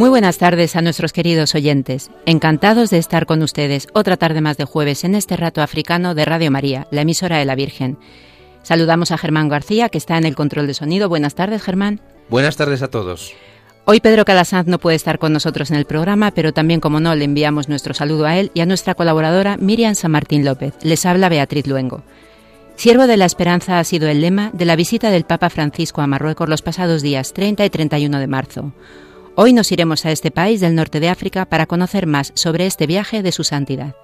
Muy buenas tardes a nuestros queridos oyentes. Encantados de estar con ustedes otra tarde más de jueves en este rato africano de Radio María, la emisora de la Virgen. Saludamos a Germán García, que está en el control de sonido. Buenas tardes, Germán. Buenas tardes a todos. Hoy Pedro Calasanz no puede estar con nosotros en el programa, pero también, como no, le enviamos nuestro saludo a él y a nuestra colaboradora Miriam San Martín López. Les habla Beatriz Luengo. Siervo de la Esperanza ha sido el lema de la visita del Papa Francisco a Marruecos los pasados días 30 y 31 de marzo. Hoy nos iremos a este país del norte de África para conocer más sobre este viaje de su santidad.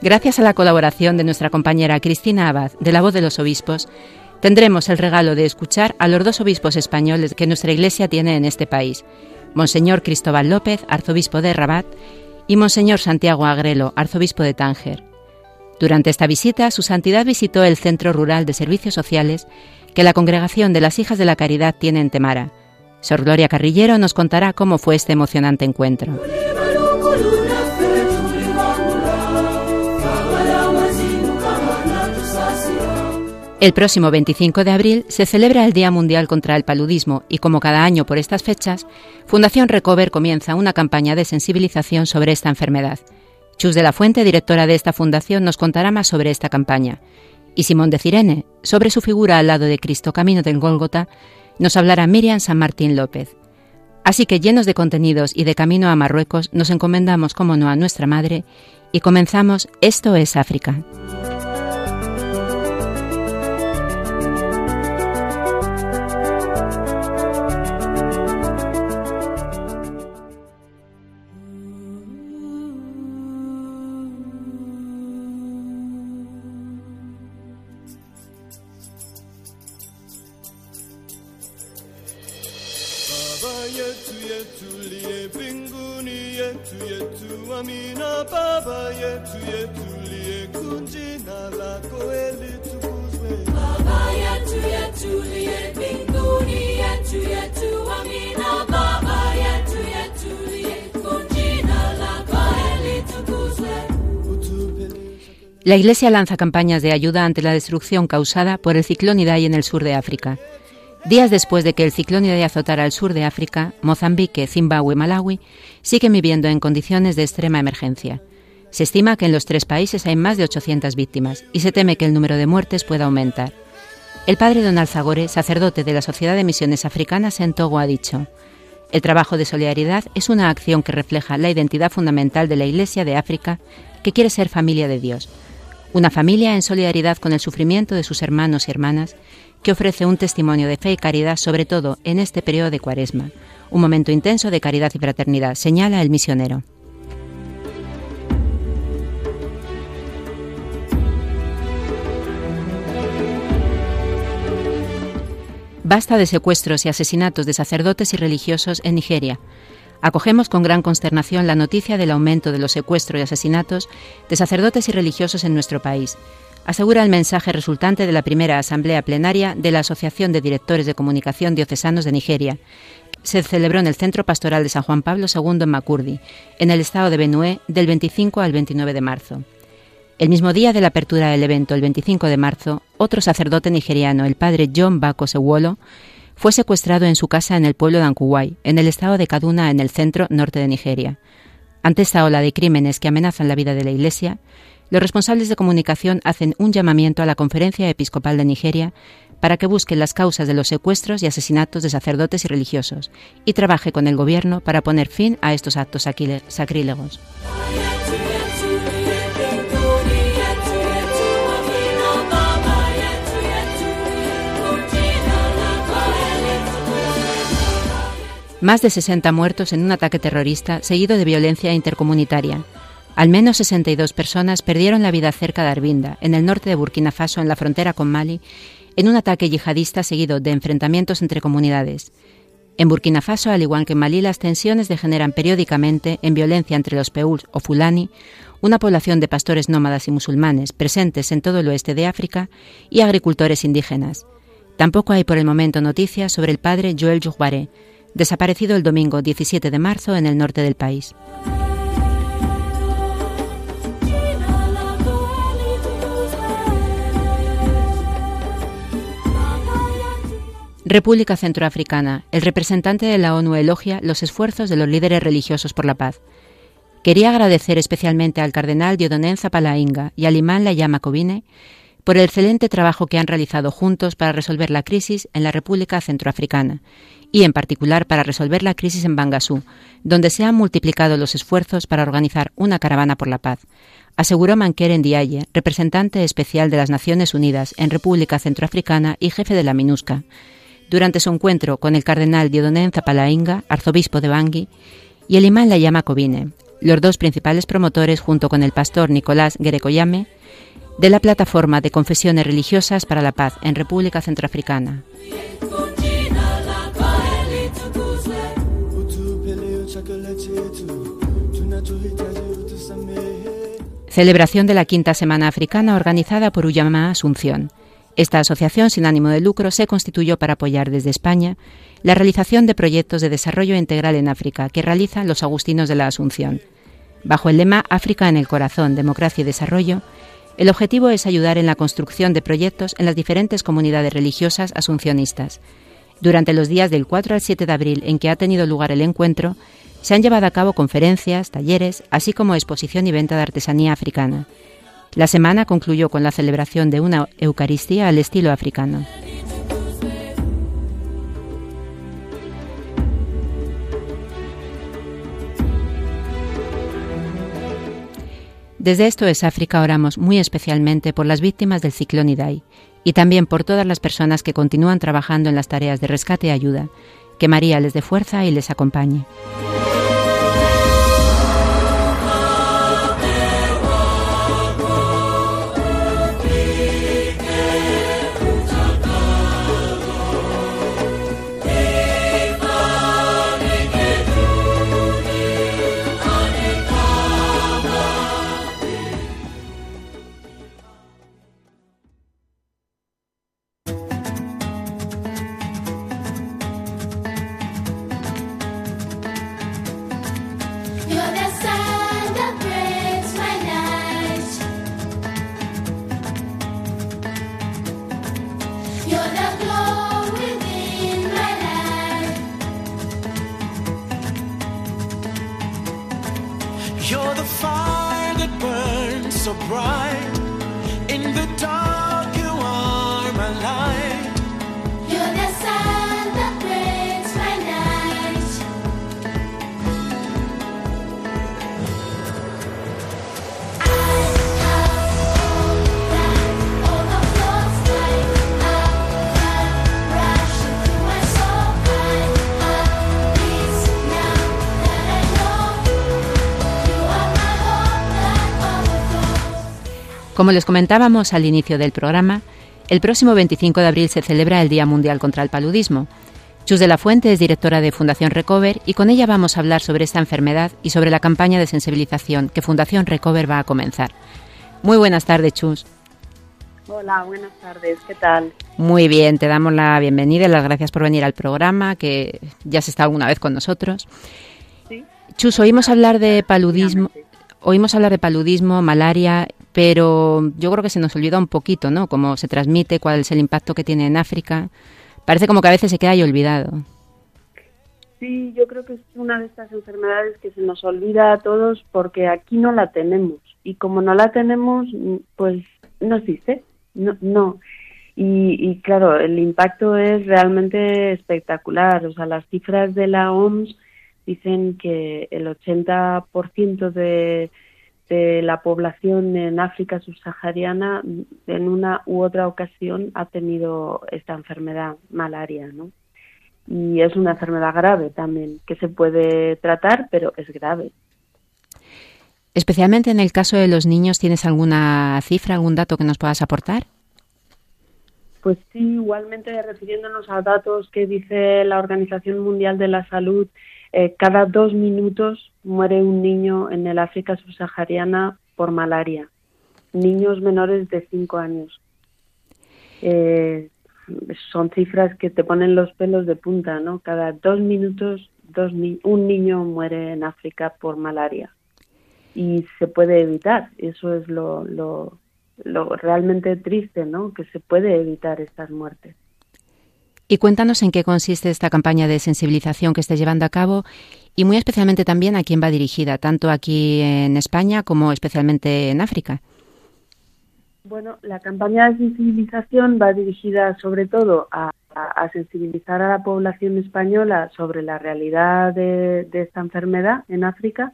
Gracias a la colaboración de nuestra compañera Cristina Abad, de la Voz de los Obispos, tendremos el regalo de escuchar a los dos obispos españoles que nuestra Iglesia tiene en este país, Monseñor Cristóbal López, arzobispo de Rabat, y Monseñor Santiago Agrelo, arzobispo de Tánger. Durante esta visita, Su Santidad visitó el Centro Rural de Servicios Sociales que la Congregación de las Hijas de la Caridad tiene en Temara. Sor Gloria Carrillero nos contará cómo fue este emocionante encuentro. El próximo 25 de abril se celebra el Día Mundial contra el Paludismo y como cada año por estas fechas, Fundación Recover comienza una campaña de sensibilización sobre esta enfermedad. Chus de la Fuente, directora de esta fundación, nos contará más sobre esta campaña. Y Simón de Cirene, sobre su figura al lado de Cristo Camino del Gólgota, nos hablará Miriam San Martín López. Así que llenos de contenidos y de camino a Marruecos, nos encomendamos, como no, a nuestra Madre y comenzamos Esto es África. La Iglesia lanza campañas de ayuda ante la destrucción causada por el ciclón Idai en el sur de África. Días después de que el ciclón Idai azotara el sur de África, Mozambique, Zimbabue y Malawi siguen viviendo en condiciones de extrema emergencia. Se estima que en los tres países hay más de 800 víctimas y se teme que el número de muertes pueda aumentar. El padre Don Alzagore, sacerdote de la Sociedad de Misiones Africanas en Togo, ha dicho: El trabajo de solidaridad es una acción que refleja la identidad fundamental de la Iglesia de África, que quiere ser familia de Dios una familia en solidaridad con el sufrimiento de sus hermanos y hermanas, que ofrece un testimonio de fe y caridad, sobre todo en este periodo de Cuaresma, un momento intenso de caridad y fraternidad, señala el misionero. Basta de secuestros y asesinatos de sacerdotes y religiosos en Nigeria, Acogemos con gran consternación la noticia del aumento de los secuestros y asesinatos de sacerdotes y religiosos en nuestro país, asegura el mensaje resultante de la primera asamblea plenaria de la Asociación de Directores de Comunicación Diocesanos de Nigeria. Se celebró en el Centro Pastoral de San Juan Pablo II en Makurdi, en el estado de Benue, del 25 al 29 de marzo. El mismo día de la apertura del evento, el 25 de marzo, otro sacerdote nigeriano, el padre John Bako Sewolo, fue secuestrado en su casa en el pueblo de Ankuwai, en el estado de Kaduna, en el centro norte de Nigeria. Ante esta ola de crímenes que amenazan la vida de la Iglesia, los responsables de comunicación hacen un llamamiento a la Conferencia Episcopal de Nigeria para que busque las causas de los secuestros y asesinatos de sacerdotes y religiosos y trabaje con el Gobierno para poner fin a estos actos sacrílegos. Más de 60 muertos en un ataque terrorista seguido de violencia intercomunitaria. Al menos 62 personas perdieron la vida cerca de Arbinda, en el norte de Burkina Faso, en la frontera con Mali, en un ataque yihadista seguido de enfrentamientos entre comunidades. En Burkina Faso, al igual que en Malí, las tensiones degeneran periódicamente en violencia entre los Peuls o Fulani, una población de pastores nómadas y musulmanes presentes en todo el oeste de África, y agricultores indígenas. Tampoco hay por el momento noticias sobre el padre Joel Joubaré, desaparecido el domingo 17 de marzo en el norte del país. República Centroafricana. El representante de la ONU elogia los esfuerzos de los líderes religiosos por la paz. Quería agradecer especialmente al cardenal Diodonen Zapalainga y al imán Layama Covine por el excelente trabajo que han realizado juntos para resolver la crisis en la República Centroafricana y en particular para resolver la crisis en Bangasú, donde se han multiplicado los esfuerzos para organizar una caravana por la paz, aseguró Manquer Ndiaye, representante especial de las Naciones Unidas en República Centroafricana y jefe de la MINUSCA, durante su encuentro con el cardenal Diodonen Zapalainga, arzobispo de Bangui, y el imán Layama Covine, los dos principales promotores junto con el pastor Nicolás Gerekoyame de la plataforma de confesiones religiosas para la paz en República Centroafricana. Celebración de la quinta semana africana organizada por Ullama Asunción. Esta asociación sin ánimo de lucro se constituyó para apoyar desde España la realización de proyectos de desarrollo integral en África que realizan los agustinos de la Asunción. Bajo el lema África en el corazón, democracia y desarrollo, el objetivo es ayudar en la construcción de proyectos en las diferentes comunidades religiosas asuncionistas. Durante los días del 4 al 7 de abril en que ha tenido lugar el encuentro, se han llevado a cabo conferencias, talleres, así como exposición y venta de artesanía africana. La semana concluyó con la celebración de una Eucaristía al estilo africano. Desde Esto es África oramos muy especialmente por las víctimas del ciclón Idai y también por todas las personas que continúan trabajando en las tareas de rescate y ayuda. Que María les dé fuerza y les acompañe. Como les comentábamos al inicio del programa, el próximo 25 de abril se celebra el Día Mundial contra el Paludismo. Chus de la Fuente es directora de Fundación Recover y con ella vamos a hablar sobre esta enfermedad y sobre la campaña de sensibilización que Fundación Recover va a comenzar. Muy buenas tardes, Chus. Hola, buenas tardes, ¿qué tal? Muy bien, te damos la bienvenida y las gracias por venir al programa, que ya has estado alguna vez con nosotros. ¿Sí? Chus, oímos hablar de paludismo, oímos hablar de paludismo, malaria pero yo creo que se nos olvida un poquito, ¿no? Cómo se transmite, cuál es el impacto que tiene en África. Parece como que a veces se queda ahí olvidado. Sí, yo creo que es una de estas enfermedades que se nos olvida a todos porque aquí no la tenemos y como no la tenemos, pues no existe, no, no. Y, y claro, el impacto es realmente espectacular. O sea, las cifras de la OMS dicen que el 80% de de la población en África subsahariana en una u otra ocasión ha tenido esta enfermedad malaria, ¿no? y es una enfermedad grave también, que se puede tratar, pero es grave. Especialmente en el caso de los niños, ¿tienes alguna cifra, algún dato que nos puedas aportar? Pues sí, igualmente refiriéndonos a datos que dice la Organización Mundial de la Salud, eh, cada dos minutos muere un niño en el África subsahariana por malaria. Niños menores de cinco años. Eh, son cifras que te ponen los pelos de punta, ¿no? Cada dos minutos dos un niño muere en África por malaria y se puede evitar. Eso es lo, lo, lo realmente triste, ¿no? Que se puede evitar estas muertes. Y cuéntanos en qué consiste esta campaña de sensibilización que estés llevando a cabo y muy especialmente también a quién va dirigida, tanto aquí en España como especialmente en África. Bueno, la campaña de sensibilización va dirigida sobre todo a, sensibilizar a la población española sobre la realidad de, esta enfermedad en África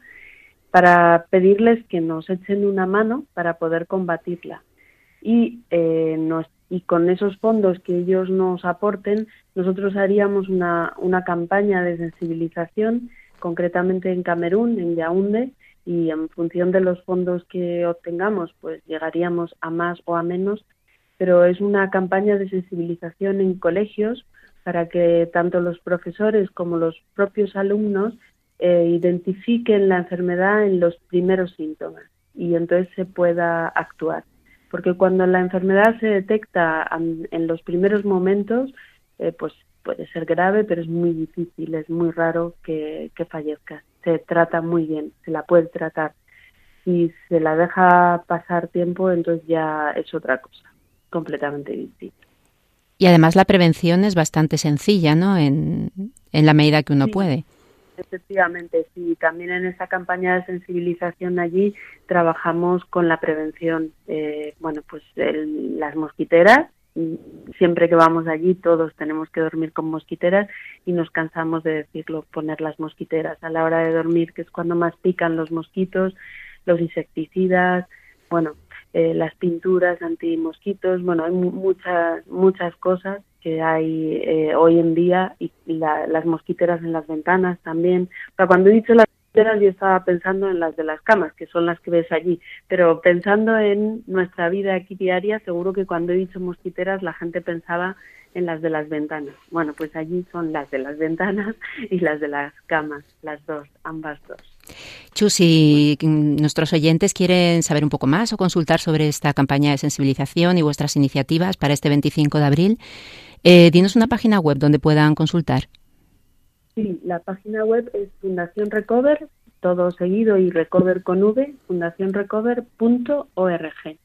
para pedirles que nos echen una mano para poder combatirla. Y, eh, y con esos fondos que ellos nos aporten, nosotros haríamos una, una campaña de sensibilización, concretamente en Camerún, en Yaoundé, y en función de los fondos que obtengamos, pues llegaríamos a más o a menos, pero es una campaña de sensibilización en colegios para que tanto los profesores como los propios alumnos eh, identifiquen la enfermedad en los primeros síntomas y entonces se pueda actuar. Porque cuando la enfermedad se detecta en los primeros momentos, eh, pues puede ser grave, pero es muy difícil, es muy raro que, que fallezca. Se trata muy bien, se la puede tratar. Si se la deja pasar tiempo, entonces ya es otra cosa, completamente distinta. Y además la prevención es bastante sencilla, ¿no? En, en la medida que uno puede. Efectivamente, sí. También en esa campaña de sensibilización allí trabajamos con la prevención. Eh, bueno, pues las mosquiteras. Siempre que vamos allí todos tenemos que dormir con mosquiteras y nos cansamos de decirlo, poner las mosquiteras a la hora de dormir, que es cuando más pican los mosquitos, los insecticidas, bueno, eh, las pinturas anti-mosquitos, bueno, hay muchas, muchas cosas que hay eh, hoy en día y las mosquiteras en las ventanas también. Pero cuando he dicho las mosquiteras yo estaba pensando en las de las camas, que son las que ves allí, pero pensando en nuestra vida aquí diaria, seguro que cuando he dicho mosquiteras la gente pensaba en las de las ventanas. Bueno, pues allí son las de las ventanas y las de las camas, las dos, ambas dos. Chu, si nuestros oyentes quieren saber un poco más o consultar sobre esta campaña de sensibilización y vuestras iniciativas para este 25 de abril, eh, dinos una página web donde puedan consultar. Sí, la página web es Fundación Recover, todo seguido y Recover con V, fundacionrecover.org.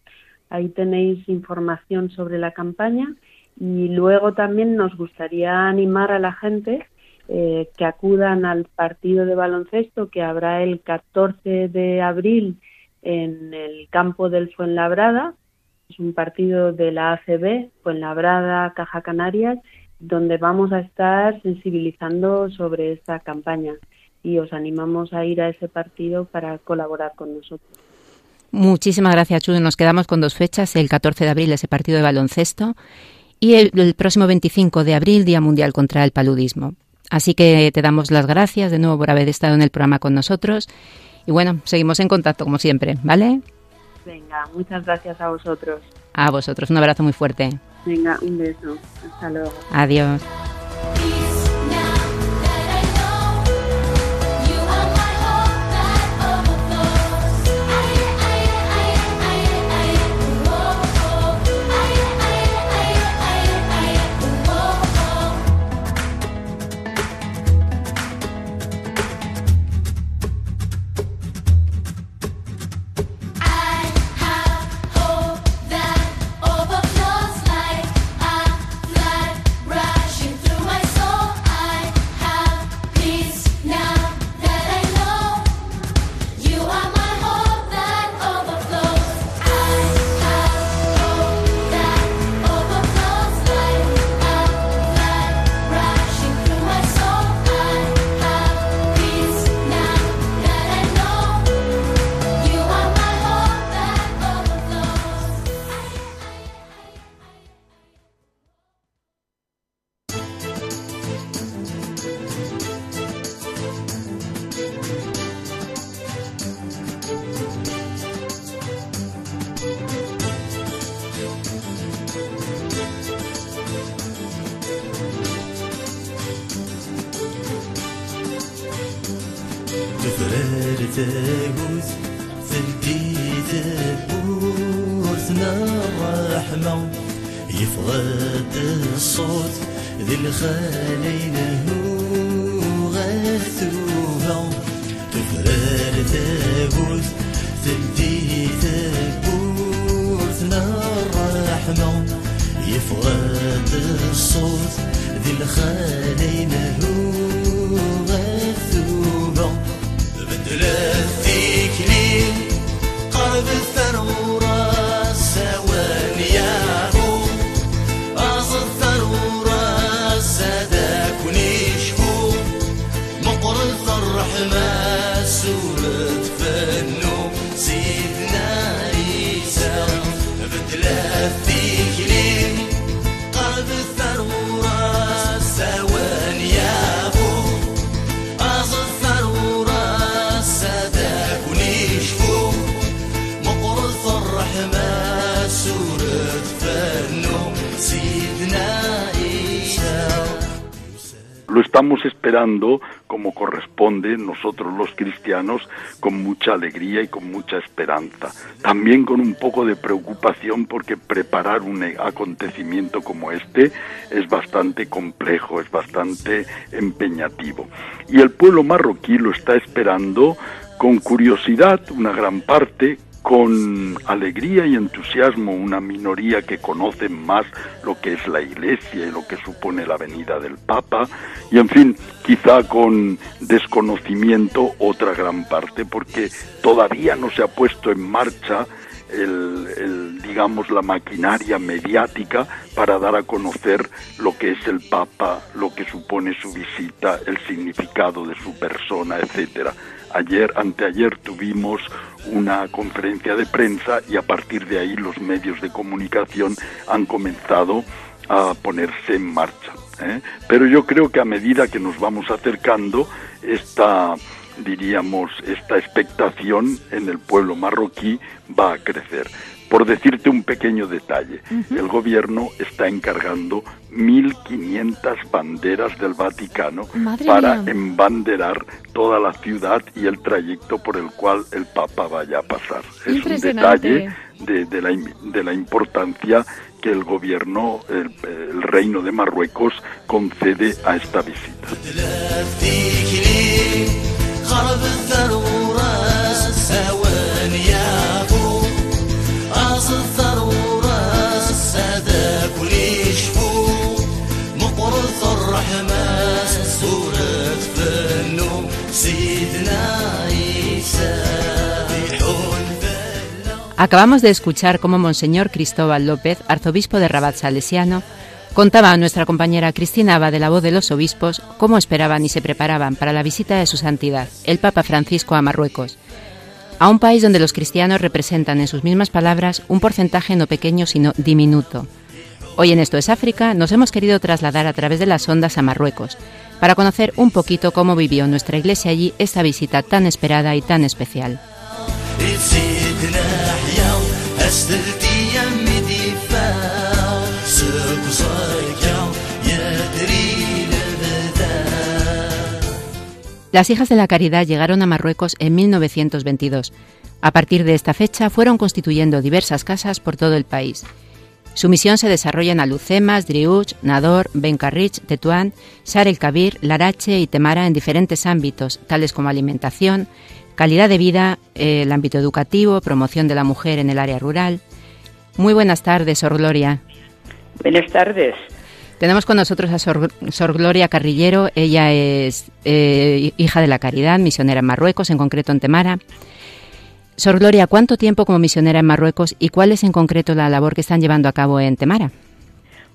Ahí tenéis información sobre la campaña y luego también nos gustaría animar a la gente eh, que acudan al partido de baloncesto que habrá el 14 de abril en el campo del Fuenlabrada es un partido de la ACB, Fuenlabrada, Caja Canarias, donde vamos a estar sensibilizando sobre esta campaña y os animamos a ir a ese partido para colaborar con nosotros. Muchísimas gracias, Chuy. Nos quedamos con dos fechas, el 14 de abril ese partido de baloncesto y el, el, próximo 25 de abril, Día Mundial contra el Paludismo. Así que te damos las gracias de nuevo por haber estado en el programa con nosotros y bueno, seguimos en contacto como siempre, ¿vale? Venga, muchas gracias a vosotros. A vosotros, un abrazo muy fuerte. Venga, un beso. Hasta luego. Adiós. Estamos esperando como corresponde nosotros los cristianos con mucha alegría y con mucha esperanza. También con un poco de preocupación porque preparar un acontecimiento como este es bastante complejo, es bastante empeñativo. Y el pueblo marroquí lo está esperando con curiosidad, una gran parte, con alegría y entusiasmo una minoría que conoce más lo que es la Iglesia y lo que supone la venida del Papa, y en fin, quizá con desconocimiento otra gran parte, porque todavía no se ha puesto en marcha el, el, digamos la maquinaria mediática para dar a conocer lo que es el Papa, lo que supone su visita, el significado de su persona, etcétera. Ayer, anteayer tuvimos una conferencia de prensa y a partir de ahí los medios de comunicación han comenzado a ponerse en marcha. ¿eh? Pero yo creo que a medida que nos vamos acercando, esta diríamos esta expectación en el pueblo marroquí va a crecer. Por decirte un pequeño detalle, uh -huh. el gobierno está encargando 1.500 banderas del Vaticano Madre para mía. embanderar toda la ciudad y el trayecto por el cual el Papa vaya a pasar. Es un detalle de, de, la, de la importancia que el gobierno, el, el reino de Marruecos, concede a esta visita. Acabamos de escuchar cómo Monseñor Cristóbal López, arzobispo de Rabat Salesiano, Contaba a nuestra compañera Cristina Abba de la voz de los obispos cómo esperaban y se preparaban para la visita de su santidad, el Papa Francisco a Marruecos, a un país donde los cristianos representan en sus mismas palabras un porcentaje no pequeño sino diminuto. Hoy en Esto es África nos hemos querido trasladar a través de las ondas a Marruecos para conocer un poquito cómo vivió nuestra iglesia allí esta visita tan esperada y tan especial. Las hijas de la caridad llegaron a Marruecos en 1922. A partir de esta fecha fueron constituyendo diversas casas por todo el país. Su misión se desarrolla en Alucemas, Driouch, Nador, Bencarrich, Tetuán, Sar el Kabir, Larache y Temara en diferentes ámbitos, tales como alimentación, calidad de vida, eh, el ámbito educativo, promoción de la mujer en el área rural. Muy buenas tardes, Sor Gloria. Buenas tardes. Tenemos con nosotros a Sor, Sor Gloria Carrillero. Ella es eh, hija de la Caridad, misionera en Marruecos, en concreto en Temara. Sor Gloria, ¿cuánto tiempo como misionera en Marruecos y cuál es en concreto la labor que están llevando a cabo en Temara?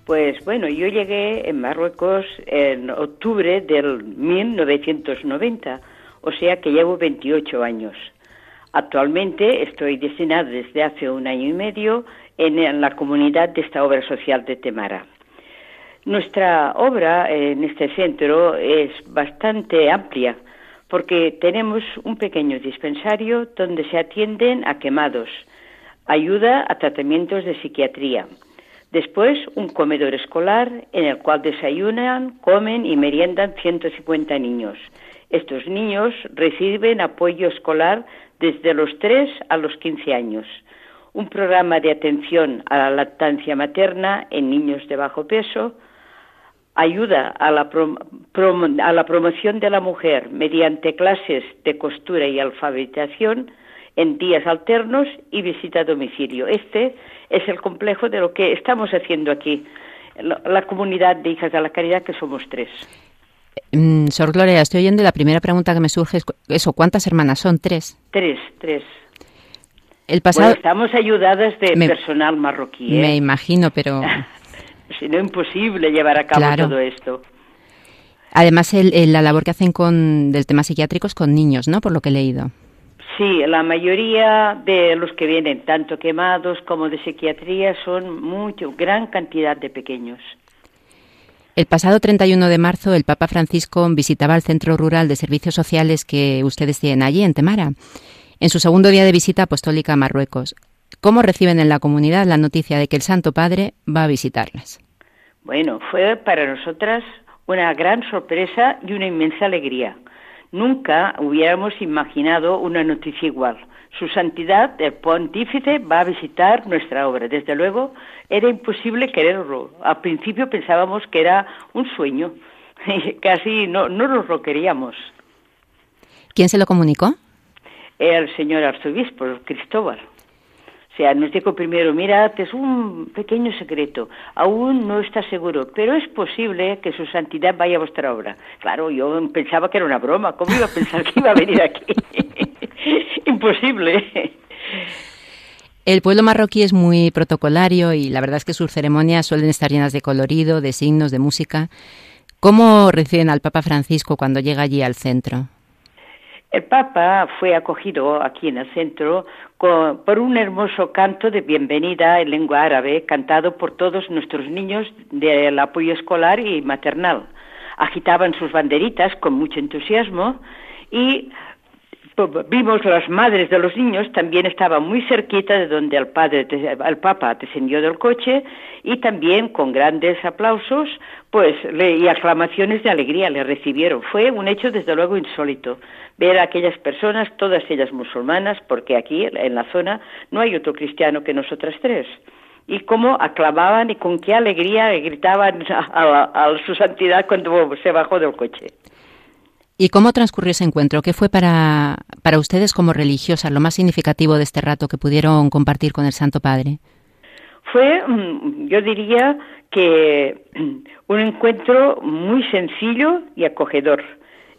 Pues bueno, yo llegué en Marruecos en octubre del 1990, o sea que llevo 28 años. Actualmente estoy destinada desde hace un año y medio en, la comunidad de esta obra social de Temara. Nuestra obra en este centro es bastante amplia porque tenemos un pequeño dispensario donde se atienden a quemados, ayuda a tratamientos de psiquiatría, después un comedor escolar en el cual desayunan, comen y meriendan 150 niños Estos niños reciben apoyo escolar desde los 3 a los 15 años. Un programa de atención a la lactancia materna en niños de bajo peso, ayuda a la, a la promoción de la mujer mediante clases de costura y alfabetización en días alternos y visita a domicilio. Este es el complejo de lo que estamos haciendo aquí, la comunidad de hijas de la caridad, que somos tres. Mm, Sor Gloria, estoy oyendo la primera pregunta que me surge es eso, ¿cuántas hermanas son? Tres. Tres, tres. El pasado... estamos ayudadas de personal marroquí. Me ¿eh? imagino, pero... si no, imposible llevar a cabo todo esto. Además, la labor que hacen con del tema psiquiátrico es con niños, ¿no? Por lo que he leído. Sí, la mayoría de los que vienen, tanto quemados como de psiquiatría, son mucho, gran cantidad de pequeños. El pasado 31 de marzo, el Papa Francisco visitaba el Centro Rural de Servicios Sociales que ustedes tienen allí, en Temara, en su segundo día de visita apostólica a Marruecos. ¿Cómo reciben en la comunidad la noticia de que el Santo Padre va a visitarlas? Bueno, fue para nosotras una gran sorpresa y una inmensa alegría. Nunca hubiéramos imaginado una noticia igual. Su Santidad, el Pontífice, va a visitar nuestra obra. Desde luego, era imposible quererlo. Al principio pensábamos que era un sueño. Casi no, no nos lo queríamos. ¿Quién se lo comunicó? El señor arzobispo, Cristóbal. O sea, nos dijo primero, mira, es un pequeño secreto, aún no está seguro, pero es posible que su santidad vaya a vuestra obra. Claro, yo pensaba que era una broma, ¿cómo iba a pensar que iba a venir aquí? Imposible. El pueblo marroquí es muy protocolario y la verdad es que sus ceremonias suelen estar llenas de colorido, de signos, de música. ¿Cómo reciben al Papa Francisco cuando llega allí al centro? El Papa fue acogido aquí en el centro por un hermoso canto de bienvenida en lengua árabe cantado por todos nuestros niños del apoyo escolar y maternal. Agitaban sus banderitas con mucho entusiasmo y vimos las madres de los niños, también estaban muy cerquita de donde el padre, el papa descendió del coche y también con grandes aplausos, pues y aclamaciones de alegría le recibieron. Fue un hecho desde luego insólito ver a aquellas personas, todas ellas musulmanas, porque aquí en la zona no hay otro cristiano que nosotras tres y cómo aclamaban y con qué alegría gritaban a, su santidad cuando se bajó del coche. ¿Y cómo transcurrió ese encuentro? ¿Qué fue para, para ustedes como religiosas lo más significativo de este rato que pudieron compartir con el Santo Padre? Fue, mm, yo diría que un encuentro muy sencillo y acogedor.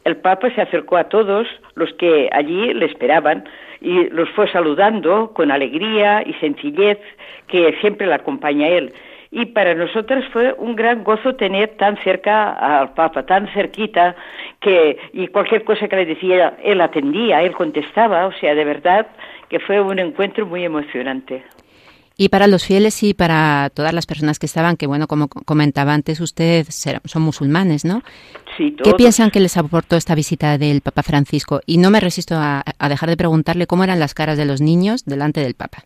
El Papa se acercó a todos los que allí le esperaban y los fue saludando con alegría y sencillez que siempre le acompaña a él y para nosotros fue un gran gozo tener tan cerca al Papa, tan cerquita, que y cualquier cosa que le decía, él atendía, él contestaba, o sea, de verdad que fue un encuentro muy emocionante. Y para los fieles y para todas las personas que estaban, que bueno, como comentaba antes usted, son musulmanes, ¿no? Sí, ¿Qué piensan que les aportó esta visita del Papa Francisco? Y no me resisto a, a dejar de preguntarle cómo eran las caras de los niños delante del Papa.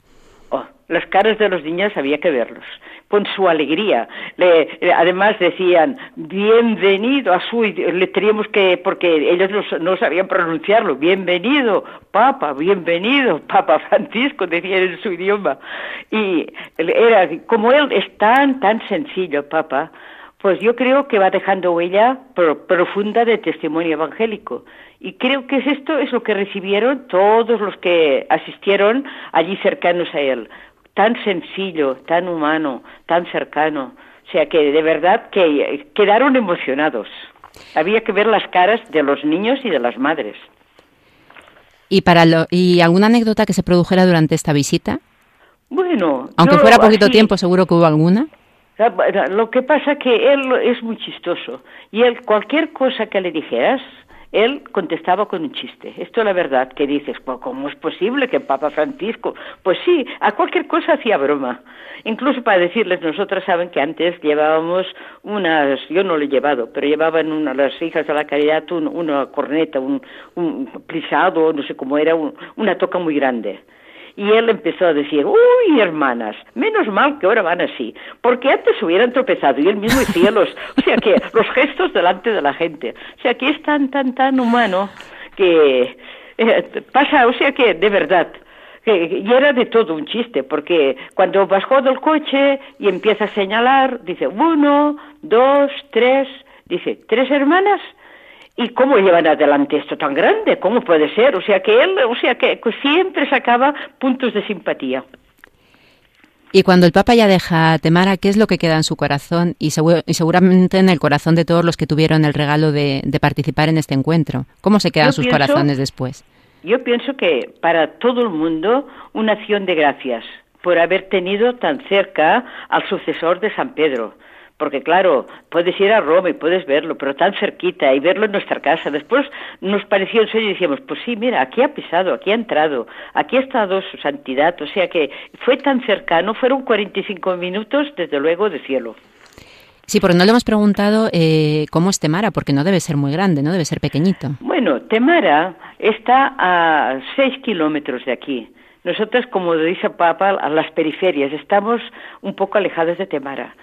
Las caras de los niños había que verlos con su alegría. Le, además decían, bienvenido a su, le teníamos que, porque ellos no, sabían pronunciarlo, bienvenido, Papa, bienvenido, Papa Francisco, decían en su idioma. Y era, como él es tan, tan sencillo, Papa, pues yo creo que va dejando huella profunda de testimonio evangélico. Y creo que es esto es lo que recibieron todos los que asistieron allí cercanos a él tan sencillo, tan humano, tan cercano. O sea que de verdad que quedaron emocionados. Había que ver las caras de los niños y de las madres. ¿Y, para lo, ¿Y alguna anécdota que se produjera durante esta visita? Bueno. Aunque fuera poquito tiempo, seguro que hubo alguna. Lo que pasa es que él es muy chistoso. Y él, cualquier cosa que le dijeras, él contestaba con un chiste. Esto es la verdad, que dices, ¿cómo es posible que Papa Francisco? Pues sí, a cualquier cosa hacía broma. Incluso para decirles, nosotras saben que antes llevábamos unas, yo no lo he llevado, pero llevaban una, las hijas de la caridad una corneta, un, un plisado, no sé cómo era, una toca muy grande. Y él empezó a decir, uy, hermanas, menos mal que ahora van así, porque antes hubieran tropezado y él mismo hacía los, o sea que, los gestos delante de la gente. O sea que es tan, tan, tan humano que eh, pasa, o sea que, de verdad, y era de todo un chiste, porque cuando bajó del coche y empieza a señalar, dice uno, dos, tres, dice, ¿tres hermanas? ¿Y cómo llevan adelante esto tan grande? ¿Cómo puede ser? O sea que él, o sea que siempre sacaba puntos de simpatía. Y cuando el Papa ya deja Temara, ¿qué es lo que queda en su corazón y, seguramente en el corazón de todos los que tuvieron el regalo de, participar en este encuentro? ¿Cómo se quedan sus corazones después? Yo pienso que para todo el mundo una acción de gracias por haber tenido tan cerca al sucesor de San Pedro porque claro, puedes ir a Roma y puedes verlo, pero tan cerquita y verlo en nuestra casa. Después nos pareció en serio y decíamos, pues sí, mira, aquí ha pisado, aquí ha entrado, aquí ha estado su santidad, o sea que fue tan cercano, fueron 45 minutos, desde luego, de cielo. Sí, porque no le hemos preguntado eh, cómo es Temara, porque no debe ser muy grande, no debe ser pequeñito. Bueno, Temara está a 6 kilómetros de aquí. Nosotros, como dice Papa, a las periferias, estamos un poco alejadas de Temara.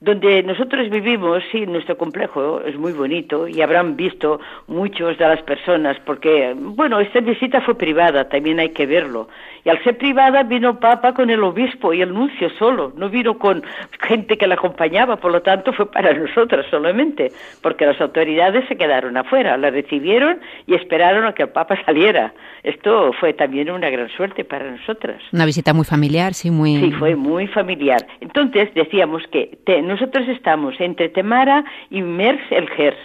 Donde nosotros vivimos, sí, nuestro complejo es muy bonito y habrán visto muchos de las personas, porque, bueno, esta visita fue privada, también hay que verlo. Y al ser privada vino Papa con el obispo y el nuncio solo, no vino con gente que la acompañaba, por lo tanto fue para nosotras solamente, porque las autoridades se quedaron afuera, la recibieron y esperaron a que el Papa saliera. Esto fue también una gran suerte para nosotras. Una visita muy familiar, sí, muy... Sí, fue muy familiar. Entonces decíamos que nosotros estamos entre Temara y Mers el Gers,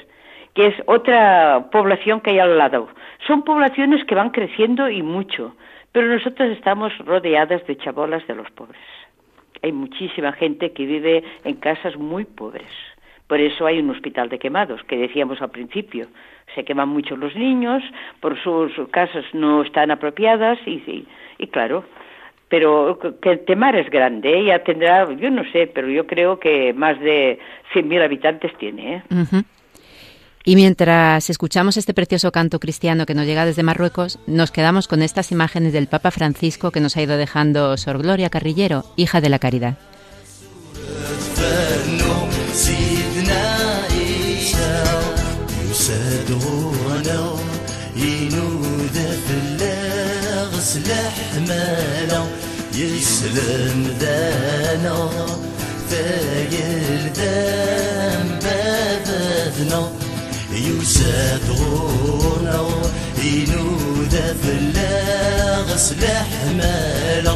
que es otra población que hay al lado. Son poblaciones que van creciendo y mucho, pero nosotros estamos rodeadas de chabolas de los pobres. Hay muchísima gente que vive en casas muy pobres. Por eso hay un hospital de quemados, que decíamos al principio. Se queman mucho los niños, por sus casas no están apropiadas y, y claro, pero que el Temar es grande, ¿eh? ya tendrá, yo no sé, pero yo creo que más de 100.000 habitantes tiene. ¿eh? Y mientras escuchamos este precioso canto cristiano que nos llega desde Marruecos, nos quedamos con estas imágenes del Papa Francisco que nos ha ido dejando Sor Gloria Carrillero, hija de la caridad. يسلم دانا فايل Feyirden bebedna يسادغونا ينودى في اللاغ سلاح مالا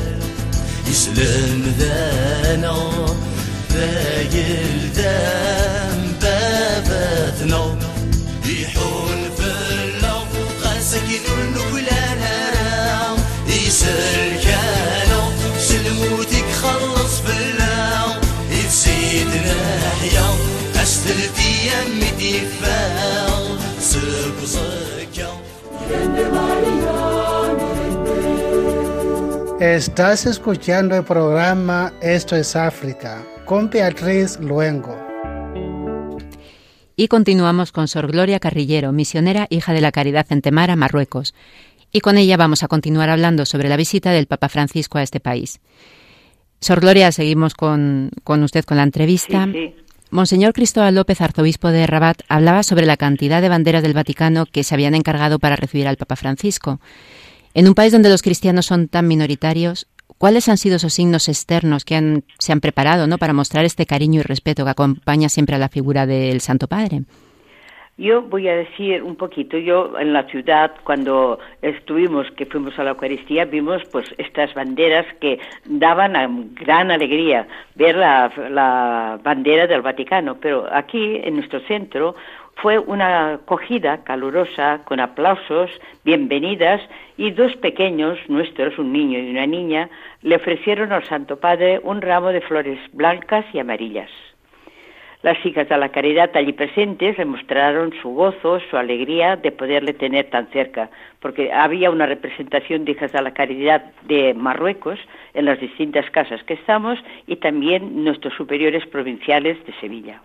يسلم دانا فايل دانا Estás escuchando el programa Esto es África con Beatriz Luengo. Y continuamos con Sor Gloria Carrillero, misionera, hija de la Caridad en Temara, Marruecos. Y con ella vamos a continuar hablando sobre la visita del Papa Francisco a este país. Sor Gloria, seguimos con, usted con la entrevista. Monseñor Cristóbal López, arzobispo de Rabat, hablaba sobre la cantidad de banderas del Vaticano que se habían encargado para recibir al Papa Francisco. En un país donde los cristianos son tan minoritarios, ¿cuáles han sido esos signos externos que se han preparado ¿no? para mostrar este cariño y respeto que acompaña siempre a la figura del Santo Padre? Yo voy a decir un poquito, yo en la ciudad cuando estuvimos, que fuimos a la Eucaristía, vimos pues estas banderas que daban gran alegría ver la, la bandera del Vaticano, pero aquí en nuestro centro fue una acogida calurosa, con aplausos, bienvenidas, y dos pequeños nuestros, un niño y una niña, le ofrecieron al Santo Padre un ramo de flores blancas y amarillas. Las hijas de la caridad allí presentes le mostraron su gozo, su alegría de poderle tener tan cerca, porque había una representación de hijas de la caridad de Marruecos en las distintas casas que estamos y también nuestros superiores provinciales de Sevilla.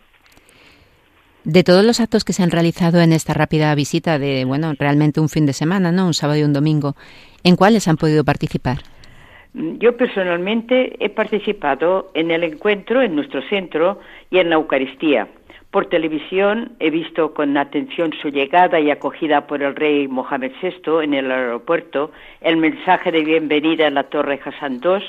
De todos los actos que se han realizado en esta rápida visita de, bueno, realmente un fin de semana, ¿no? Un sábado y un domingo, ¿en cuáles han podido participar? Mm, Yo personalmente he participado en el encuentro en nuestro centro y en la Eucaristía. Por televisión he visto con atención su llegada y acogida por el rey Mohamed VI en el aeropuerto, el mensaje de bienvenida en la Torre Hassan II,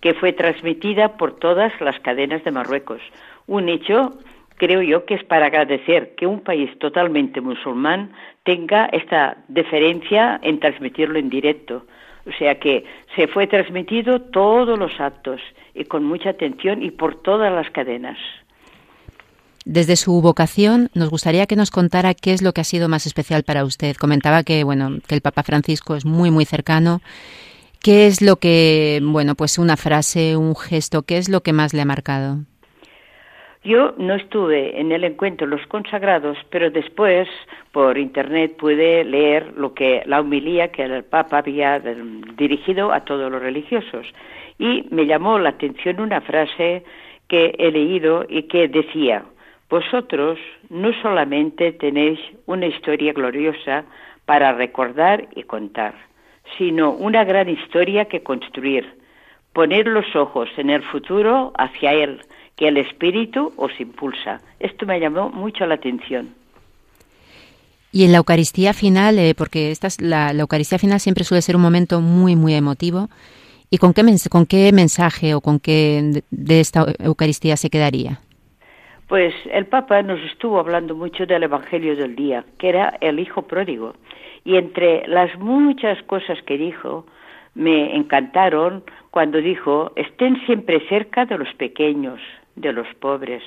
que fue transmitida por todas las cadenas de Marruecos. Un hecho, creo yo, que es para agradecer que un país totalmente musulmán tenga esta deferencia en transmitirlo en directo. O sea que se fue transmitido todos los actos y con mucha atención y por todas las cadenas. Desde su vocación, nos gustaría que nos contara qué es lo que ha sido más especial para usted. Comentaba que, bueno, que el Papa Francisco es muy, muy cercano. ¿Qué es lo que, bueno, pues una frase, un gesto, qué es lo que más le ha marcado? Yo no estuve en el encuentro los consagrados, pero después por internet pude leer lo que la homilía que el Papa había dirigido a todos los religiosos y me llamó la atención una frase que he leído y que decía: Vosotros no solamente tenéis una historia gloriosa para recordar y contar, sino una gran historia que construir. Poner los ojos en el futuro hacia él que el espíritu os impulsa. Esto me llamó mucho la atención. Y en la Eucaristía final, eh, porque esta es la, la, Eucaristía final siempre suele ser un momento muy, muy emotivo. ¿Y con qué, con qué mensaje o con qué de, de esta Eucaristía se quedaría? Pues el Papa nos estuvo hablando mucho del Evangelio del día, que era el Hijo pródigo. Y entre las muchas cosas que dijo, me encantaron cuando dijo, estén siempre cerca de los pequeños, de los pobres,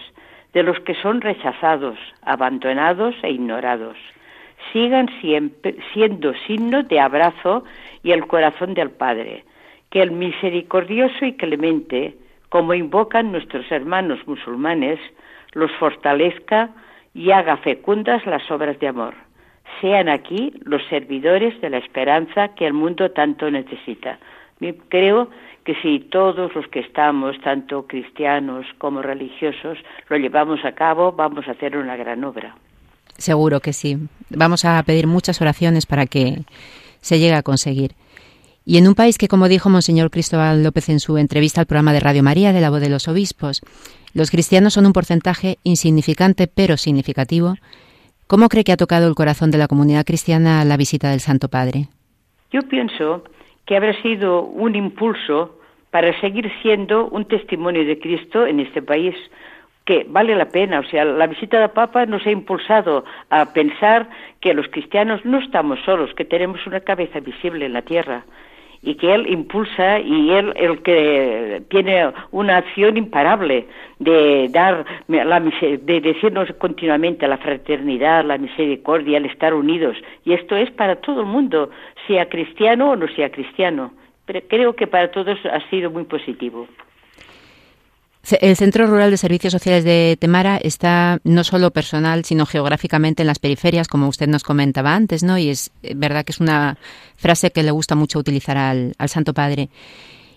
de los que son rechazados, abandonados e ignorados. Sigan siempre siendo signo de abrazo y el corazón del Padre. Que el misericordioso y clemente, como invocan nuestros hermanos musulmanes, los fortalezca y haga fecundas las obras de amor. Sean aquí los servidores de la esperanza que el mundo tanto necesita. Creo que si todos los que estamos, tanto cristianos como religiosos, lo llevamos a cabo, vamos a hacer una gran obra. Seguro que sí. Vamos a pedir muchas oraciones para que se llegue a conseguir. Y en un país que, como dijo Monseñor Cristóbal López en su entrevista al programa de Radio María de la voz de los obispos, los cristianos son un porcentaje insignificante pero significativo, ¿cómo cree que ha tocado el corazón de la comunidad cristiana la visita del Santo Padre? Yo pienso que habrá sido un impulso para seguir siendo un testimonio de Cristo en este país, que vale la pena. O sea, la visita del Papa nos ha impulsado a pensar que los cristianos no estamos solos, que tenemos una cabeza visible en la tierra y que él impulsa y él el que tiene una acción imparable de dar la de decirnos continuamente la fraternidad, la misericordia, el estar unidos y esto es para todo el mundo, sea cristiano o no sea cristiano. Pero creo que para todos ha sido muy positivo. El Centro Rural de Servicios Sociales de Temara está no solo personal, sino geográficamente en las periferias, como usted nos comentaba antes, ¿no? Y es verdad que es una frase que le gusta mucho utilizar al, al Santo Padre.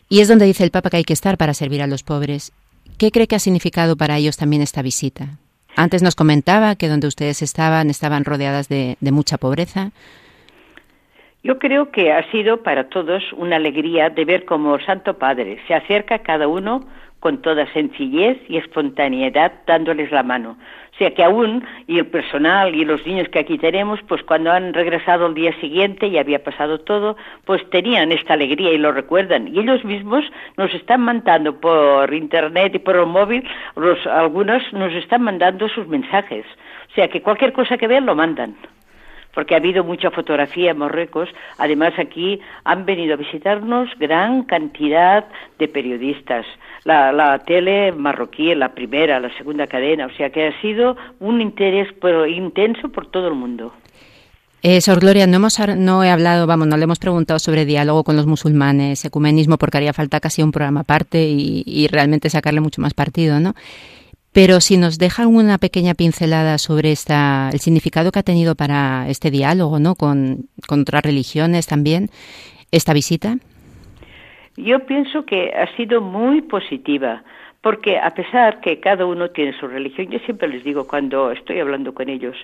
Y es donde dice el Papa que hay que estar para servir a los pobres. ¿Qué cree que ha significado para ellos también esta visita? Antes nos comentaba que donde ustedes estaban estaban rodeadas de, mucha pobreza. Yo creo que ha sido para todos una alegría de ver cómo Santo Padre se acerca a cada uno con toda sencillez y espontaneidad dándoles la mano. O sea que aún, y el personal y los niños que aquí tenemos, pues cuando han regresado el día siguiente y había pasado todo, pues tenían esta alegría y lo recuerdan. Y ellos mismos nos están mandando por internet y por el móvil, los, algunos nos están mandando sus mensajes. O sea que cualquier cosa que vean lo mandan porque ha habido mucha fotografía en Marruecos. Además, aquí han venido a visitarnos gran cantidad de periodistas. La, la, tele marroquí, la primera, la segunda cadena, o sea que ha sido un interés pero intenso por todo el mundo. Eh, Sor Gloria, no, hemos, no he hablado, vamos, no le hemos preguntado sobre diálogo con los musulmanes, ecumenismo, porque haría falta casi un programa aparte y, y realmente sacarle mucho más partido, ¿no? Pero si nos deja una pequeña pincelada sobre esta, el significado que ha tenido para este diálogo, ¿no? Con, con otras religiones también, esta visita. Yo pienso que ha sido muy positiva, porque a pesar que cada uno tiene su religión, yo siempre les digo cuando estoy hablando con ellos,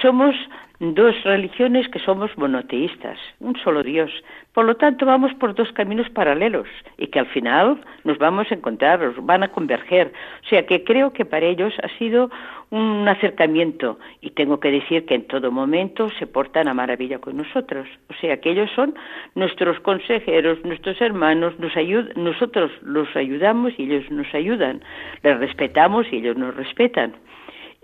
somos dos religiones que somos monoteístas, un solo Dios. Por lo tanto, vamos por dos caminos paralelos y que al final nos vamos a encontrar, nos van a converger. O sea que creo que para ellos ha sido un acercamiento y tengo que decir que en todo momento se portan a maravilla con nosotros. O sea que ellos son nuestros consejeros, nuestros hermanos, nos nosotros los ayudamos y ellos nos ayudan, les respetamos y ellos nos respetan.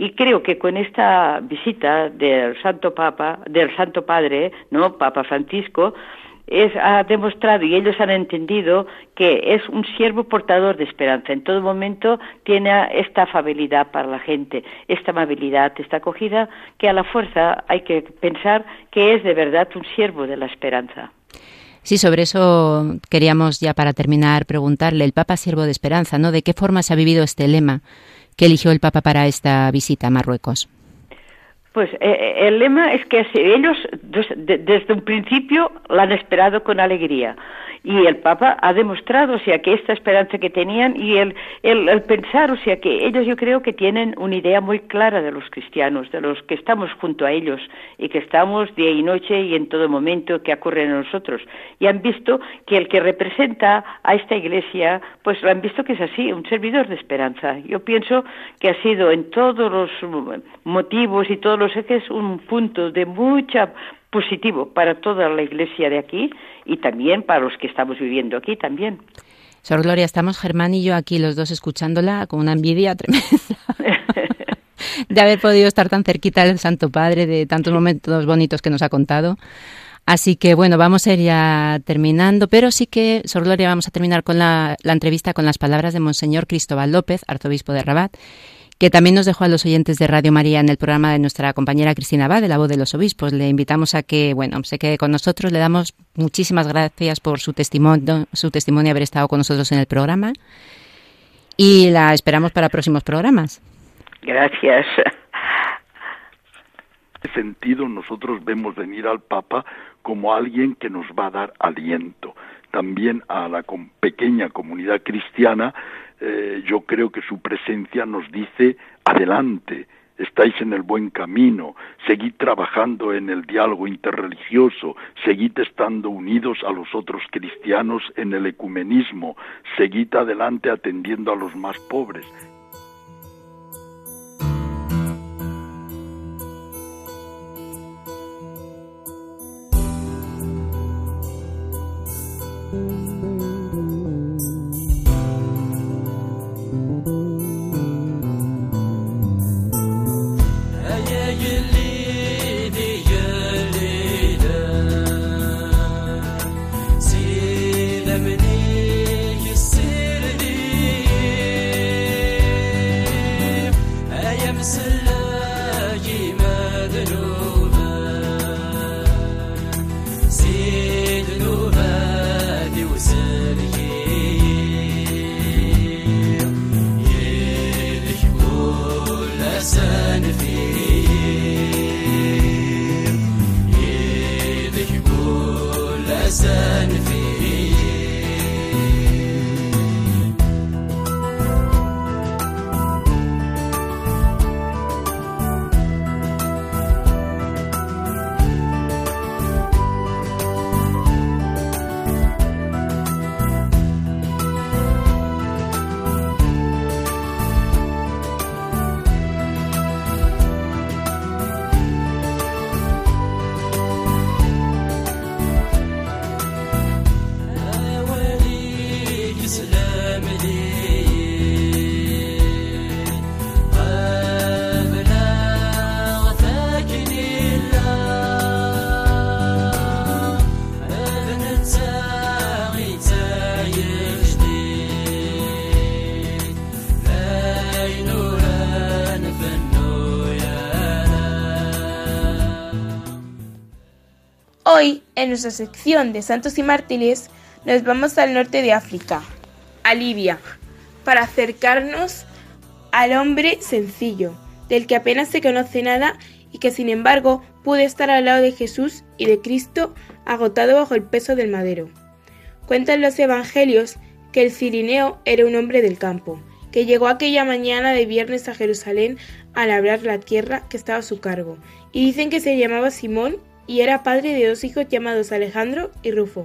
Y creo que con esta visita del Santo Papa, del Santo Padre, ¿no? Papa Francisco, es, ha demostrado y ellos han entendido que es un siervo portador de esperanza. En todo momento tiene esta afabilidad para la gente, esta amabilidad, esta acogida, que a la fuerza hay que pensar que es de verdad un siervo de la esperanza. Sí, sobre eso queríamos ya para terminar preguntarle, el Papa Siervo de Esperanza, ¿no? ¿De qué forma se ha vivido este lema? Que eligió el Papa para esta visita a Marruecos? Pues eh, eh, el lema es que ellos desde un principio la han esperado con alegría y el Papa ha demostrado, o sea, que esta esperanza que tenían y el, el, pensar, o sea, que ellos yo creo que tienen una idea muy clara de los cristianos, de los que estamos junto a ellos y que estamos día y noche y en todo momento que ocurre en nosotros. Y han visto que el que representa a esta iglesia, pues lo han visto que es así, un servidor de esperanza. Yo pienso que ha sido en todos los motivos y todos los ejes un punto de mucha positivo para toda la iglesia de aquí y también para los que estamos viviendo aquí también. Sor Gloria, estamos Germán y yo aquí los dos escuchándola con una envidia tremenda de haber podido estar tan cerquita del Santo Padre, de tantos momentos bonitos que nos ha contado. Así que bueno, vamos a ir ya terminando, pero sí que, Sor Gloria, vamos a terminar con la, la entrevista con las palabras de Monseñor Cristóbal López, arzobispo de Rabat, que también nos dejó a los oyentes de Radio María en el programa de nuestra compañera Cristina Abad, de la voz de los obispos. Le invitamos a que, bueno, se quede con nosotros. Le damos muchísimas gracias por su testimonio, su testimonio haber estado con nosotros en el programa. Y la esperamos para próximos programas. Gracias. En ese sentido, nosotros vemos venir al Papa como alguien que nos va a dar aliento. También a la pequeña comunidad cristiana eh, yo creo que su presencia nos dice adelante, estáis en el buen camino, seguid trabajando en el diálogo interreligioso, seguid estando unidos a los otros cristianos en el ecumenismo, seguid adelante atendiendo a los más pobres. En nuestra sección de Santos y Mártires, nos vamos al norte de África, a Libia, para acercarnos al hombre sencillo, del que apenas se conoce nada y que sin embargo pudo estar al lado de Jesús y de Cristo agotado bajo el peso del madero. Cuentan los evangelios que el cirineo era un hombre del campo, que llegó aquella mañana de viernes a Jerusalén a labrar la tierra que estaba a su cargo, y dicen que se llamaba Simón y era padre de dos hijos llamados Alejandro y Rufo.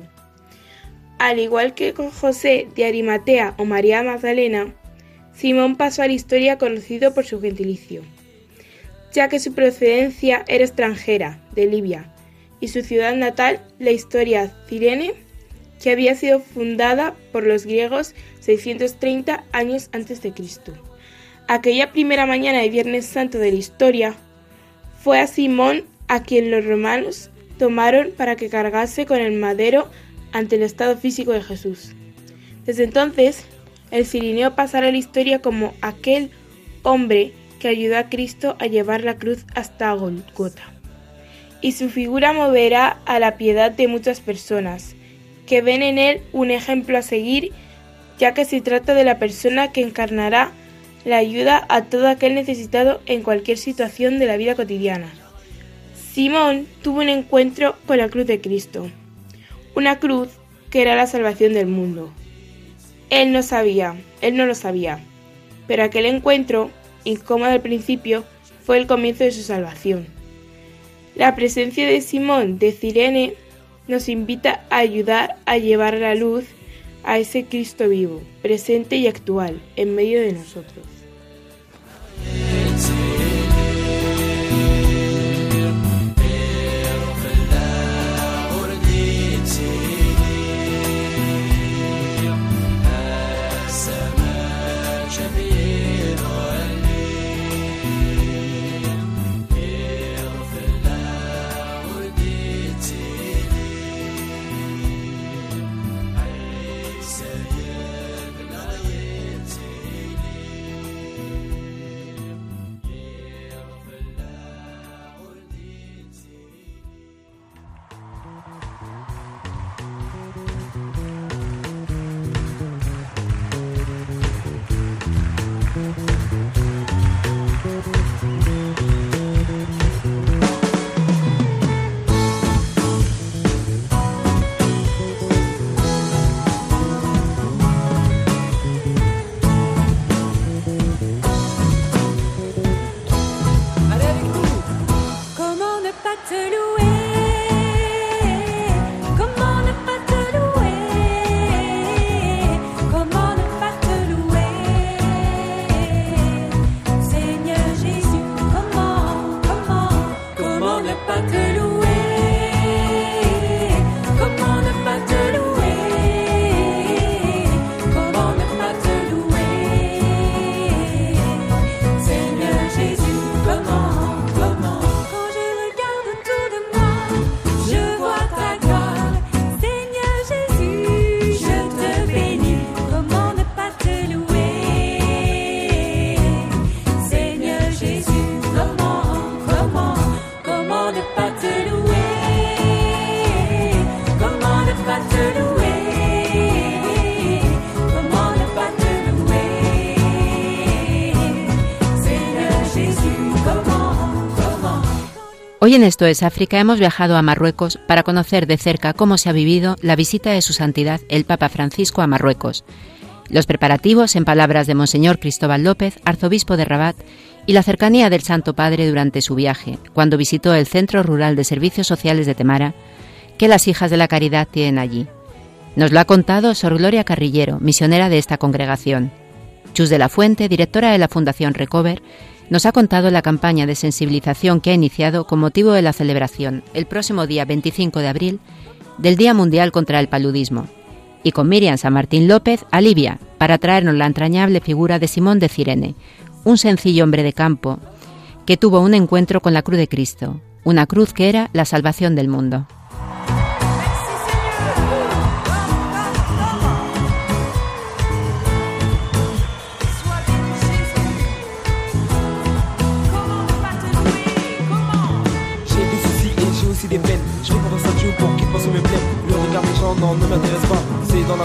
Al igual que con José de Arimatea o María Magdalena, Simón pasó a la historia conocido por su gentilicio, ya que su procedencia era extranjera, de Libia, y su ciudad natal, la historia Cirene, que había sido fundada por los griegos 630 años antes de Cristo. Aquella primera mañana de Viernes Santo de la historia, fue a Simón a quien los romanos tomaron para que cargase con el madero ante el estado físico de Jesús. Desde entonces, el cirineo pasará a la historia como aquel hombre que ayudó a Cristo a llevar la cruz hasta Golgota. Y su figura moverá a la piedad de muchas personas, que ven en él un ejemplo a seguir, ya que se trata de la persona que encarnará la ayuda a todo aquel necesitado en cualquier situación de la vida cotidiana. Simón tuvo un encuentro con la cruz de Cristo, una cruz que era la salvación del mundo. Él no sabía, él no lo sabía, pero aquel encuentro, incómodo al principio, fue el comienzo de su salvación. La presencia de Simón de Cirene nos invita a ayudar a llevar la luz a ese Cristo vivo, presente y actual, en medio de nosotros. 그룹 Hoy en Esto es África hemos viajado a Marruecos para conocer de cerca cómo se ha vivido la visita de su santidad el Papa Francisco a Marruecos, los preparativos, en palabras de Monseñor Cristóbal López, arzobispo de Rabat, y la cercanía del Santo Padre durante su viaje, cuando visitó el Centro Rural de Servicios Sociales de Temara, que las hijas de la caridad tienen allí. Nos lo ha contado Sor Gloria Carrillero, misionera de esta congregación. Chus de la Fuente, directora de la Fundación Recover, nos ha contado la campaña de sensibilización que ha iniciado con motivo de la celebración, el próximo día 25 de abril, del Día Mundial contra el Paludismo. Y con Miriam San Martín López, a Libia, para traernos la entrañable figura de Simón de Cirene, un sencillo hombre de campo que tuvo un encuentro con la cruz de Cristo, una cruz que era la salvación del mundo.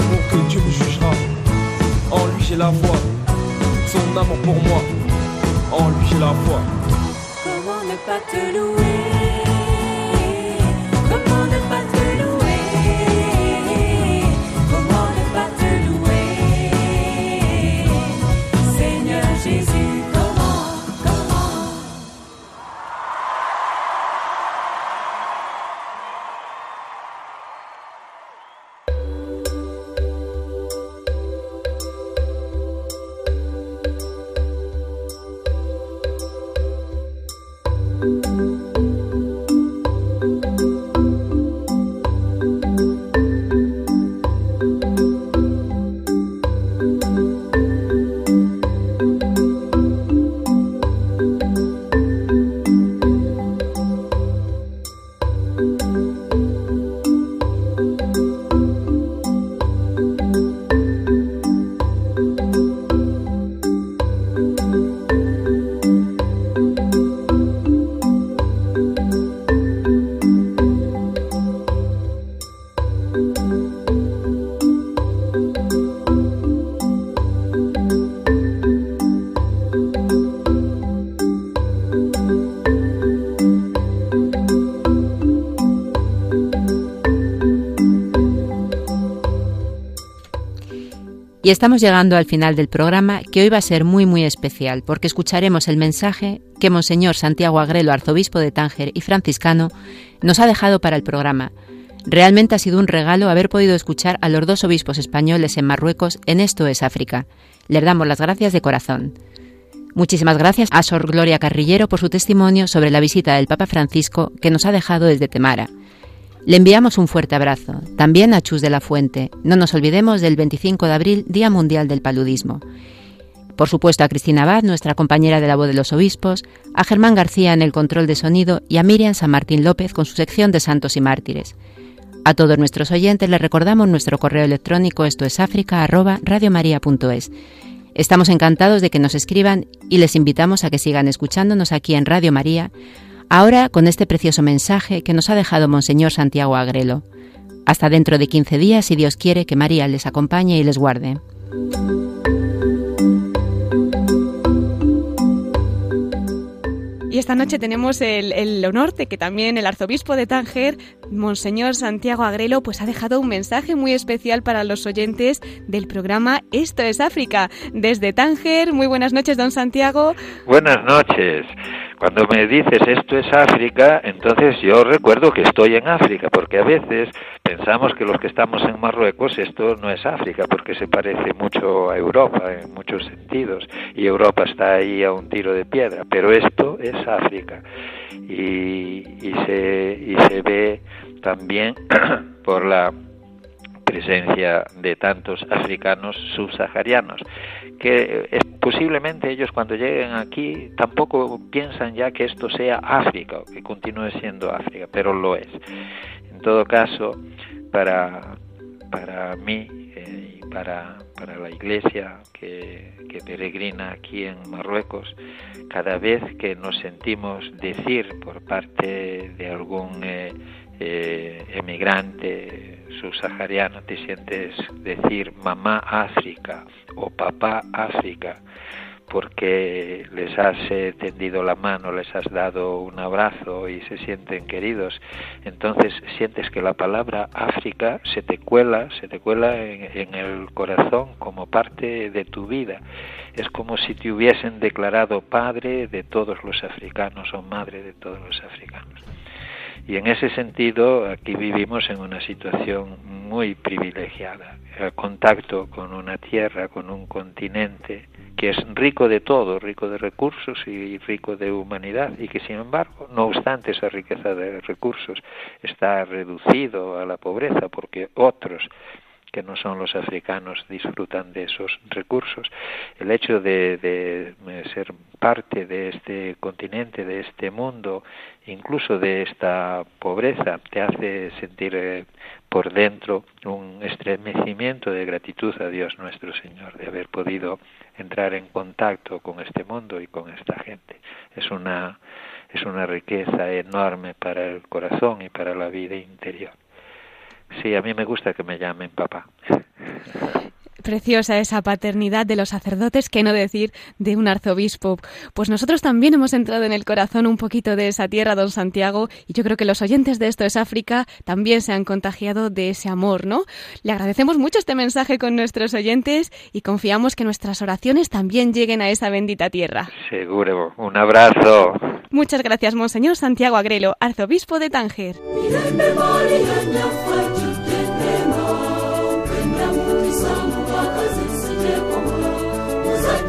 L'amour que Dieu me jugera. En lui j'ai la foi. Son amour pour moi. En lui j'ai la foi. Comment ne pas te louer? Y estamos llegando al final del programa, que hoy va a ser muy muy especial, porque escucharemos el mensaje que Monseñor Santiago Agrelo, arzobispo de Tánger y franciscano, nos ha dejado para el programa. Realmente ha sido un regalo haber podido escuchar a los dos obispos españoles en Marruecos en Esto es África. Les damos las gracias de corazón. Muchísimas gracias a Sor Gloria Carrillero por su testimonio sobre la visita del Papa Francisco que nos ha dejado desde Temara. Le enviamos un fuerte abrazo. También a Chus de la Fuente. No nos olvidemos del 25 de abril, Día Mundial del Paludismo. Por supuesto a Cristina Abad, nuestra compañera de la voz de los obispos, a Germán García en el control de sonido y a Miriam San Martín López con su sección de santos y mártires. A todos nuestros oyentes les recordamos nuestro correo electrónico esto es. Estamos encantados de que nos escriban y les invitamos a que sigan escuchándonos aquí en Radio María, ahora con este precioso mensaje que nos ha dejado Monseñor Santiago Agrelo. Hasta dentro de 15 días, si Dios quiere, que María les acompañe y les guarde. Y esta noche tenemos el, el, honor de que también el arzobispo de Tánger, Monseñor Santiago Agrelo, pues ha dejado un mensaje muy especial para los oyentes del programa Esto es África. Desde Tánger, muy buenas noches, don Santiago. Buenas noches. Cuando me dices esto es África, entonces yo recuerdo que estoy en África, porque a veces pensamos que los que estamos en Marruecos esto no es África, porque se parece mucho a Europa en muchos sentidos, y Europa está ahí a un tiro de piedra, pero esto es África. Y, y, se, y se ve también por la presencia de tantos africanos subsaharianos que eh, posiblemente ellos cuando lleguen aquí tampoco piensan ya que esto sea África o que continúe siendo África, pero lo es. En todo caso, para, para mí eh, y para, para la iglesia que, peregrina aquí en Marruecos, cada vez que nos sentimos decir por parte de algún eh, eh, emigrante subsahariano, te sientes decir mamá África o papá África, porque les has eh, tendido la mano, les has dado un abrazo y se sienten queridos. Entonces sientes que la palabra África se te cuela, se te cuela en, en, el corazón como parte de tu vida. Es como si te hubiesen declarado padre de todos los africanos o madre de todos los africanos. Y en ese sentido, aquí vivimos en una situación muy privilegiada, el contacto con una tierra, con un continente que es rico de todo, rico de recursos y rico de humanidad, y que sin embargo, no obstante esa riqueza de recursos, está reducido a la pobreza porque otros que no son los africanos disfrutan de esos recursos. El hecho de, de, ser parte de este continente, de este mundo, incluso de esta pobreza, te hace sentir eh, por dentro un estremecimiento de gratitud a Dios nuestro Señor, de haber podido entrar en contacto con este mundo y con esta gente. Es una, es una riqueza enorme para el corazón y para la vida interior. Sí, a mí me gusta que me llamen papá. Preciosa esa paternidad de los sacerdotes, que no decir de un arzobispo. Pues nosotros también hemos entrado en el corazón un poquito de esa tierra, don Santiago, y yo creo que los oyentes de Esto es África también se han contagiado de ese amor, ¿no? Le agradecemos mucho este mensaje con nuestros oyentes y confiamos que nuestras oraciones también lleguen a esa bendita tierra. Seguro. Un abrazo. Muchas gracias, Monseñor Santiago Agrelo, arzobispo de Tánger.